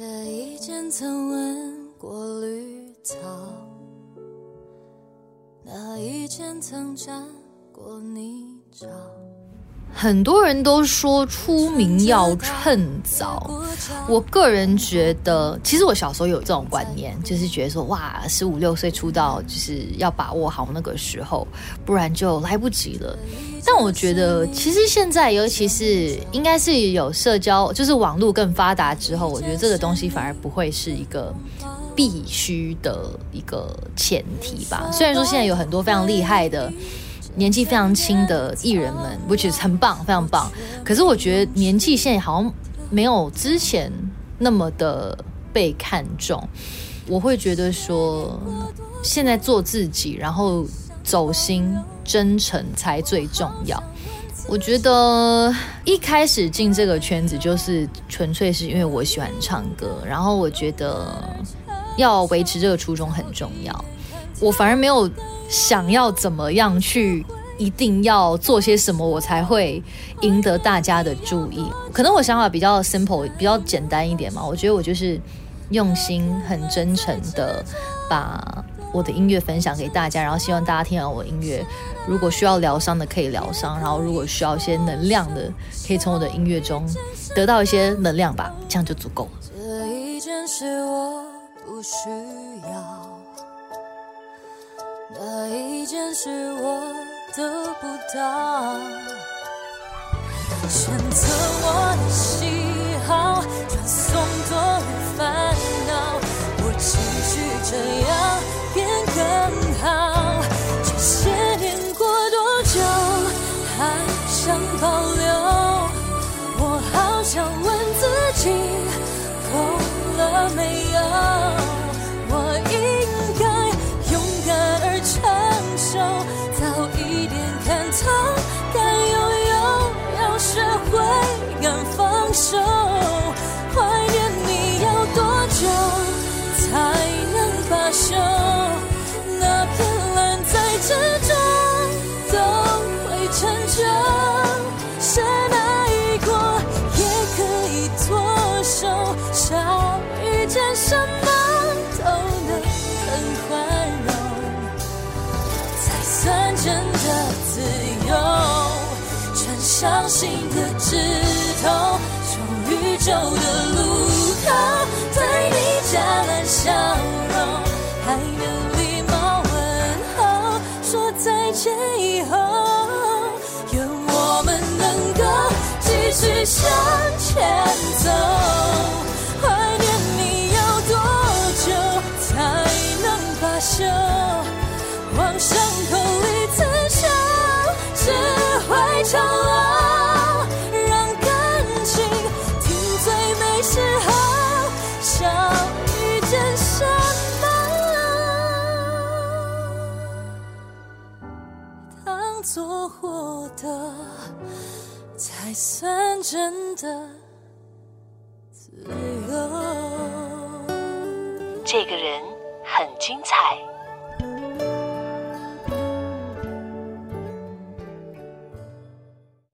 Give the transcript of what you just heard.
这一间曾闻过绿草，那一间曾沾过泥沼。很多人都说出名要趁早，我个人觉得，其实我小时候有这种观念，就是觉得说，哇，十五六岁出道就是要把握好那个时候，不然就来不及了。但我觉得，其实现在，尤其是应该是有社交，就是网络更发达之后，我觉得这个东西反而不会是一个必须的一个前提吧。虽然说现在有很多非常厉害的。年纪非常轻的艺人们，which is 很棒，非常棒。可是我觉得年纪现在好像没有之前那么的被看重。我会觉得说，现在做自己，然后走心、真诚才最重要。我觉得一开始进这个圈子，就是纯粹是因为我喜欢唱歌，然后我觉得要维持这个初衷很重要。我反而没有。想要怎么样去，一定要做些什么，我才会赢得大家的注意。可能我想法比较 simple，比较简单一点嘛。我觉得我就是用心、很真诚的把我的音乐分享给大家，然后希望大家听完我音乐，如果需要疗伤的可以疗伤，然后如果需要一些能量的，可以从我的音乐中得到一些能量吧，这样就足够了。这一件事我不需要。那一件事我得不到，选择我的喜好，传送多余烦恼，我继续这样变更好。这些年过多久，还想保留？我好想问自己，够了没有手，那片蓝在之中，都会成就，深爱过也可以脱手，少遇见什么都能很宽容，才算真的自由，穿上新的指头，从宇宙的路口。以后，愿我们能够继续向前走。怀念你要多久才能罢休？往上做获得，才算真的自由。这个人很精彩。